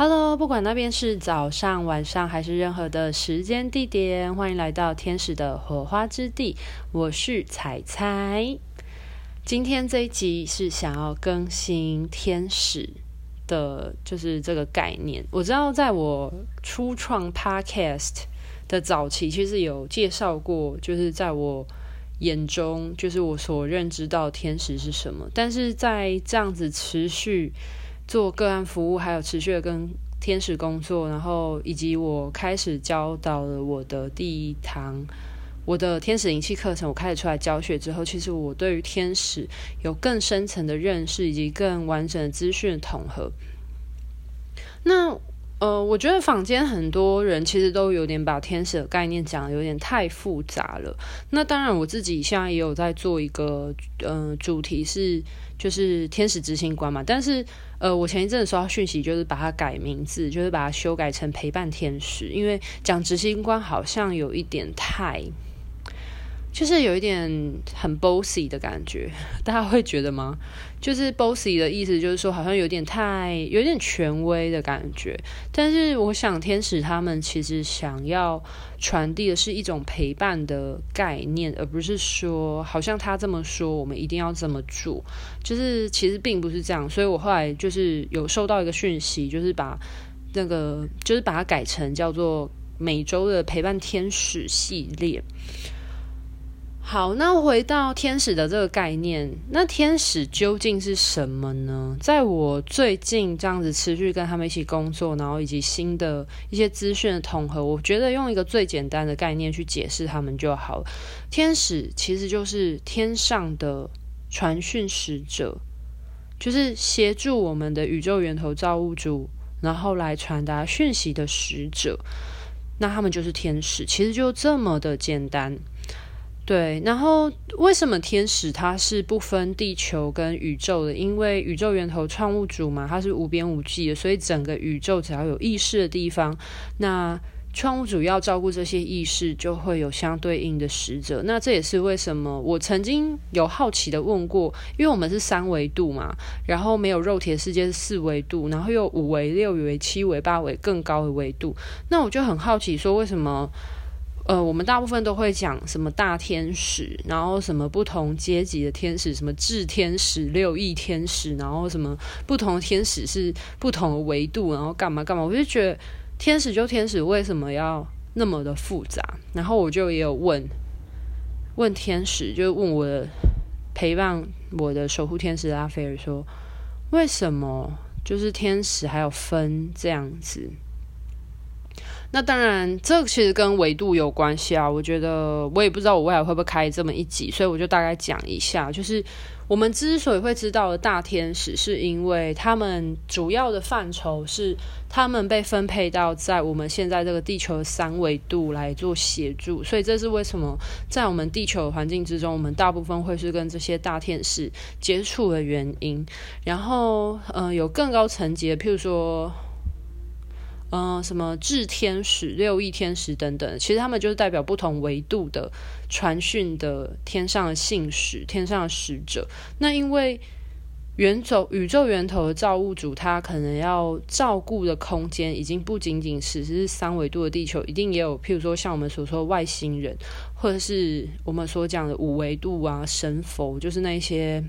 Hello，不管那边是早上、晚上还是任何的时间地点，欢迎来到天使的火花之地。我是彩彩。今天这一集是想要更新天使的，就是这个概念。我知道，在我初创 Podcast 的早期，其实有介绍过，就是在我眼中，就是我所认知到天使是什么。但是在这样子持续。做个案服务，还有持续的跟天使工作，然后以及我开始教导了我的第一堂我的天使灵气课程，我开始出来教学之后，其实我对于天使有更深层的认识，以及更完整的资讯统合。那呃，我觉得坊间很多人其实都有点把天使的概念讲的有点太复杂了。那当然，我自己现在也有在做一个呃主题是就是天使执行官嘛，但是。呃，我前一阵子收到讯息，就是把它改名字，就是把它修改成陪伴天使，因为讲执行官好像有一点太，就是有一点很 bossy 的感觉，大家会觉得吗？就是 bossy 的意思，就是说好像有点太，有点权威的感觉。但是我想，天使他们其实想要传递的是一种陪伴的概念，而不是说好像他这么说，我们一定要这么做。就是其实并不是这样。所以我后来就是有收到一个讯息，就是把那个，就是把它改成叫做每周的陪伴天使系列。好，那回到天使的这个概念，那天使究竟是什么呢？在我最近这样子持续跟他们一起工作，然后以及新的一些资讯的统合，我觉得用一个最简单的概念去解释他们就好了。天使其实就是天上的传讯使者，就是协助我们的宇宙源头造物主，然后来传达讯息的使者。那他们就是天使，其实就这么的简单。对，然后为什么天使它是不分地球跟宇宙的？因为宇宙源头创物主嘛，它是无边无际的，所以整个宇宙只要有意识的地方，那创物主要照顾这些意识，就会有相对应的使者。那这也是为什么我曾经有好奇的问过，因为我们是三维度嘛，然后没有肉体的世界是四维度，然后又有五维、六维、七维、八维更高的维度，那我就很好奇说为什么？呃，我们大部分都会讲什么大天使，然后什么不同阶级的天使，什么智天使、六翼天使，然后什么不同的天使是不同的维度，然后干嘛干嘛，我就觉得天使就天使，为什么要那么的复杂？然后我就也有问问天使，就问我的陪伴我的守护天使拉斐尔说，为什么就是天使还有分这样子？那当然，这其实跟维度有关系啊。我觉得我也不知道我未来会不会开这么一集，所以我就大概讲一下。就是我们之所以会知道的大天使，是因为他们主要的范畴是他们被分配到在我们现在这个地球的三维度来做协助，所以这是为什么在我们地球环境之中，我们大部分会是跟这些大天使接触的原因。然后，嗯、呃，有更高层级的，譬如说。嗯、什么智天使、六翼天使等等，其实他们就是代表不同维度的传讯的天上的信使、天上的使者。那因为远走宇宙源头的造物主，他可能要照顾的空间已经不仅仅只是三维度的地球，一定也有，譬如说像我们所说的外星人，或者是我们所讲的五维度啊、神佛，就是那些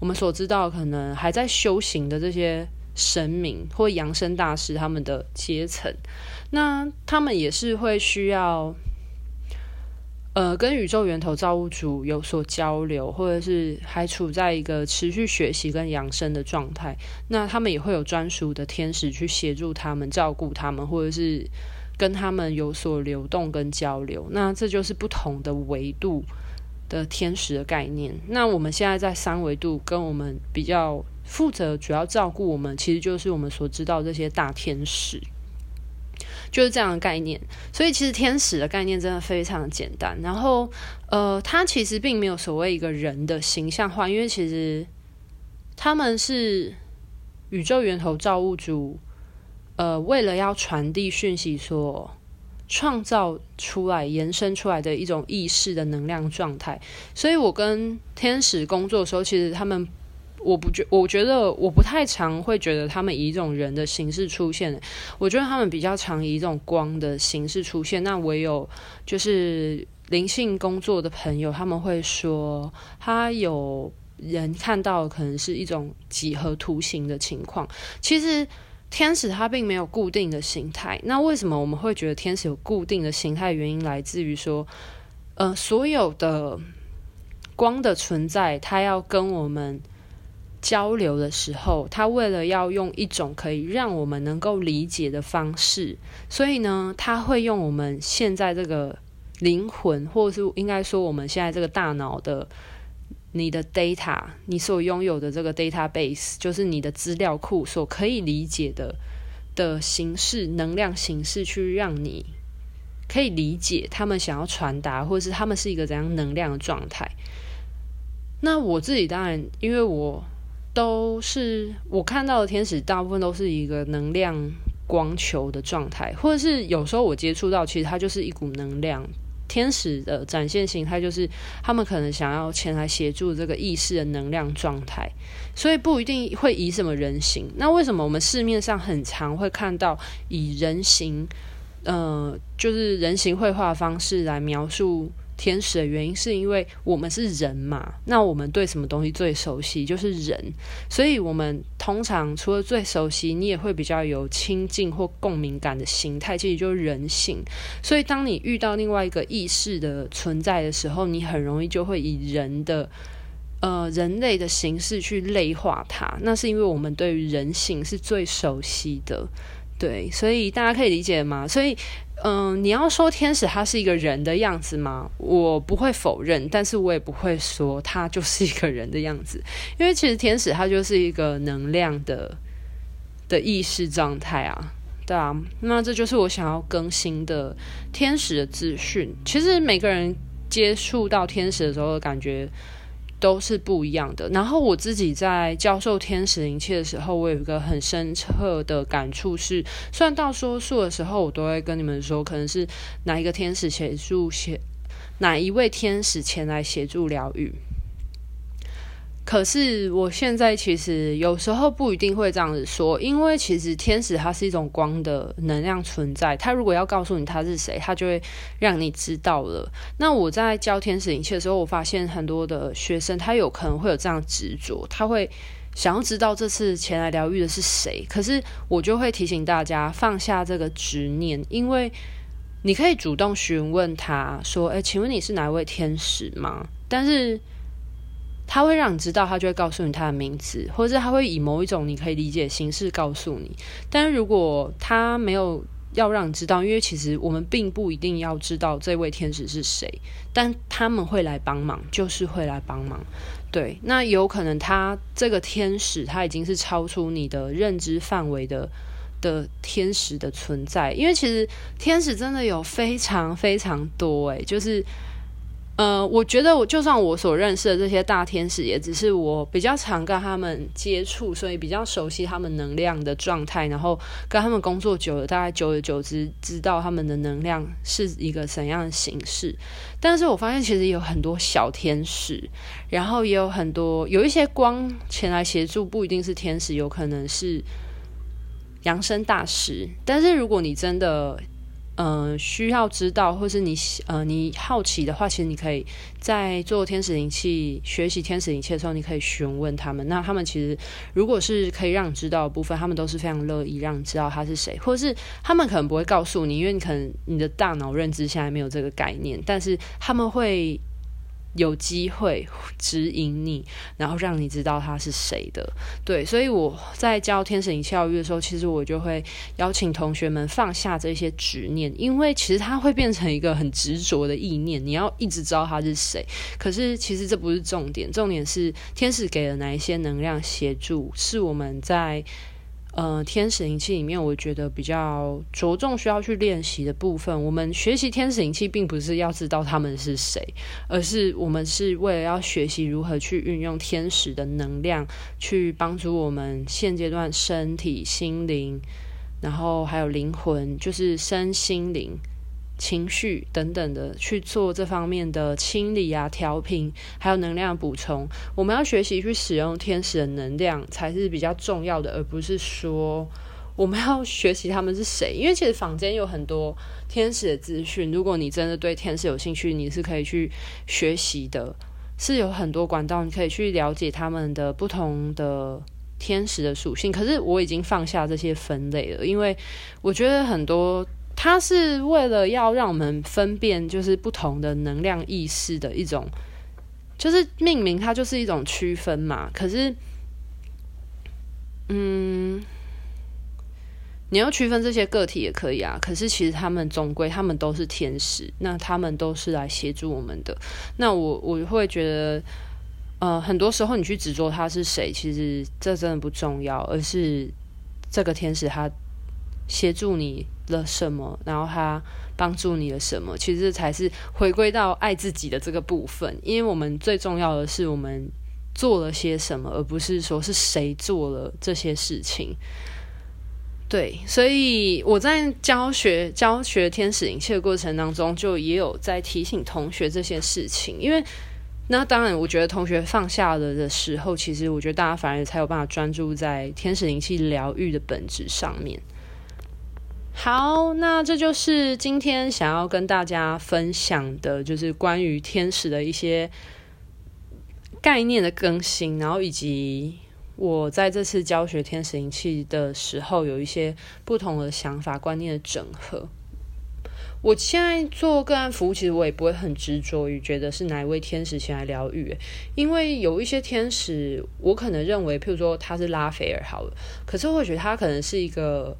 我们所知道可能还在修行的这些。神明或扬升大师他们的阶层，那他们也是会需要，呃，跟宇宙源头造物主有所交流，或者是还处在一个持续学习跟扬升的状态。那他们也会有专属的天使去协助他们、照顾他们，或者是跟他们有所流动跟交流。那这就是不同的维度的天使的概念。那我们现在在三维度，跟我们比较。负责主要照顾我们，其实就是我们所知道这些大天使，就是这样的概念。所以，其实天使的概念真的非常简单。然后，呃，它其实并没有所谓一个人的形象化，因为其实他们是宇宙源头造物主，呃，为了要传递讯息所创造出来、延伸出来的一种意识的能量状态。所以我跟天使工作的时候，其实他们。我不觉，我觉得我不太常会觉得他们以一种人的形式出现。我觉得他们比较常以一种光的形式出现。那唯有就是灵性工作的朋友，他们会说，他有人看到可能是一种几何图形的情况。其实天使它并没有固定的形态。那为什么我们会觉得天使有固定的形态？原因来自于说，呃，所有的光的存在，它要跟我们。交流的时候，他为了要用一种可以让我们能够理解的方式，所以呢，他会用我们现在这个灵魂，或者是应该说我们现在这个大脑的你的 data，你所拥有的这个 database，就是你的资料库所可以理解的的形式、能量形式，去让你可以理解他们想要传达，或者是他们是一个怎样能量的状态。那我自己当然，因为我。都是我看到的天使，大部分都是一个能量光球的状态，或者是有时候我接触到，其实它就是一股能量。天使的展现形态就是他们可能想要前来协助这个意识的能量状态，所以不一定会以什么人形。那为什么我们市面上很常会看到以人形，呃，就是人形绘画方式来描述？天使的原因是因为我们是人嘛，那我们对什么东西最熟悉？就是人，所以我们通常除了最熟悉，你也会比较有亲近或共鸣感的形态，其实就是人性。所以当你遇到另外一个意识的存在的时候，你很容易就会以人的呃人类的形式去类化它。那是因为我们对于人性是最熟悉的，对，所以大家可以理解吗？所以。嗯，你要说天使他是一个人的样子吗？我不会否认，但是我也不会说他就是一个人的样子，因为其实天使他就是一个能量的的意识状态啊，对啊，那这就是我想要更新的天使的资讯。其实每个人接触到天使的时候感觉。都是不一样的。然后我自己在教授天使灵气的时候，我有一个很深刻的感触是，虽然大多数的时候我都会跟你们说，可能是哪一个天使协助协，哪一位天使前来协助疗愈。可是我现在其实有时候不一定会这样子说，因为其实天使它是一种光的能量存在，它如果要告诉你他是谁，它就会让你知道了。那我在教天使灵气的时候，我发现很多的学生他有可能会有这样执着，他会想要知道这次前来疗愈的是谁。可是我就会提醒大家放下这个执念，因为你可以主动询问他说：“诶，请问你是哪位天使吗？”但是。他会让你知道，他就会告诉你他的名字，或者是他会以某一种你可以理解的形式告诉你。但是如果他没有要让你知道，因为其实我们并不一定要知道这位天使是谁，但他们会来帮忙，就是会来帮忙。对，那有可能他这个天使他已经是超出你的认知范围的的天使的存在，因为其实天使真的有非常非常多，诶，就是。呃，我觉得我就算我所认识的这些大天使，也只是我比较常跟他们接触，所以比较熟悉他们能量的状态，然后跟他们工作久了，大概久而久之知道他们的能量是一个怎样的形式。但是我发现其实有很多小天使，然后也有很多有一些光前来协助，不一定是天使，有可能是扬升大师。但是如果你真的嗯、呃，需要知道，或是你呃，你好奇的话，其实你可以在做天使灵气、学习天使灵气的时候，你可以询问他们。那他们其实如果是可以让你知道的部分，他们都是非常乐意让你知道他是谁，或是他们可能不会告诉你，因为你可能你的大脑认知现在没有这个概念，但是他们会。有机会指引你，然后让你知道他是谁的。对，所以我在教天使灵气疗愈的时候，其实我就会邀请同学们放下这些执念，因为其实它会变成一个很执着的意念，你要一直知道他是谁。可是其实这不是重点，重点是天使给了哪一些能量协助，是我们在。呃，天使灵气里面，我觉得比较着重需要去练习的部分。我们学习天使灵气，并不是要知道他们是谁，而是我们是为了要学习如何去运用天使的能量，去帮助我们现阶段身体、心灵，然后还有灵魂，就是身心灵情绪等等的去做这方面的清理啊、调频，还有能量补充。我们要学习去使用天使的能量才是比较重要的，而不是说我们要学习他们是谁。因为其实坊间有很多天使的资讯，如果你真的对天使有兴趣，你是可以去学习的，是有很多管道你可以去了解他们的不同的天使的属性。可是我已经放下这些分类了，因为我觉得很多。它是为了要让我们分辨，就是不同的能量意识的一种，就是命名，它就是一种区分嘛。可是，嗯，你要区分这些个体也可以啊。可是其实他们总归，他们都是天使，那他们都是来协助我们的。那我我会觉得，呃，很多时候你去执着他是谁，其实这真的不重要，而是这个天使他协助你了什么，然后他帮助你了什么？其实才是回归到爱自己的这个部分。因为我们最重要的是我们做了些什么，而不是说是谁做了这些事情。对，所以我在教学教学天使灵气的过程当中，就也有在提醒同学这些事情。因为那当然，我觉得同学放下了的时候，其实我觉得大家反而才有办法专注在天使灵气疗愈的本质上面。好，那这就是今天想要跟大家分享的，就是关于天使的一些概念的更新，然后以及我在这次教学天使灵气的时候，有一些不同的想法观念的整合。我现在做个案服务，其实我也不会很执着于觉得是哪一位天使前来疗愈，因为有一些天使，我可能认为，譬如说他是拉斐尔好了，可是我觉得他可能是一个。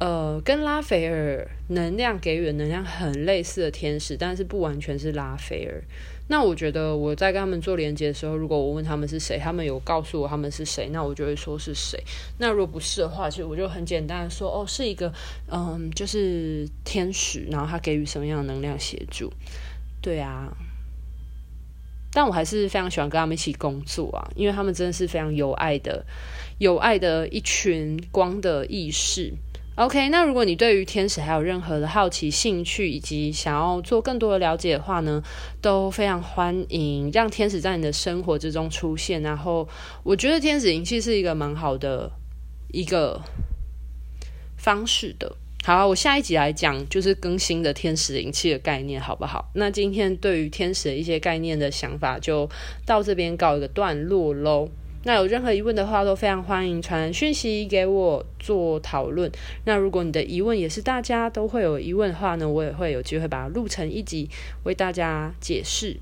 呃，跟拉斐尔能量给予的能量很类似的天使，但是不完全是拉斐尔。那我觉得我在跟他们做连接的时候，如果我问他们是谁，他们有告诉我他们是谁，那我就会说是谁。那如果不是的话，其实我就很简单的说，哦，是一个嗯，就是天使，然后他给予什么样的能量协助？对啊，但我还是非常喜欢跟他们一起工作啊，因为他们真的是非常有爱的、有爱的一群光的意识。OK，那如果你对于天使还有任何的好奇、兴趣，以及想要做更多的了解的话呢，都非常欢迎让天使在你的生活之中出现。然后，我觉得天使灵气是一个蛮好的一个方式的。好，我下一集来讲就是更新的天使灵气的概念，好不好？那今天对于天使的一些概念的想法，就到这边告一个段落喽。那有任何疑问的话，都非常欢迎传讯息给我做讨论。那如果你的疑问也是大家都会有疑问的话呢，我也会有机会把它录成一集为大家解释。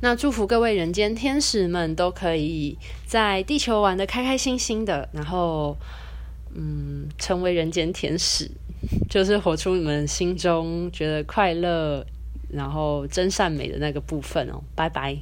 那祝福各位人间天使们都可以在地球玩得开开心心的，然后嗯，成为人间天使，就是活出你们心中觉得快乐，然后真善美的那个部分哦。拜拜。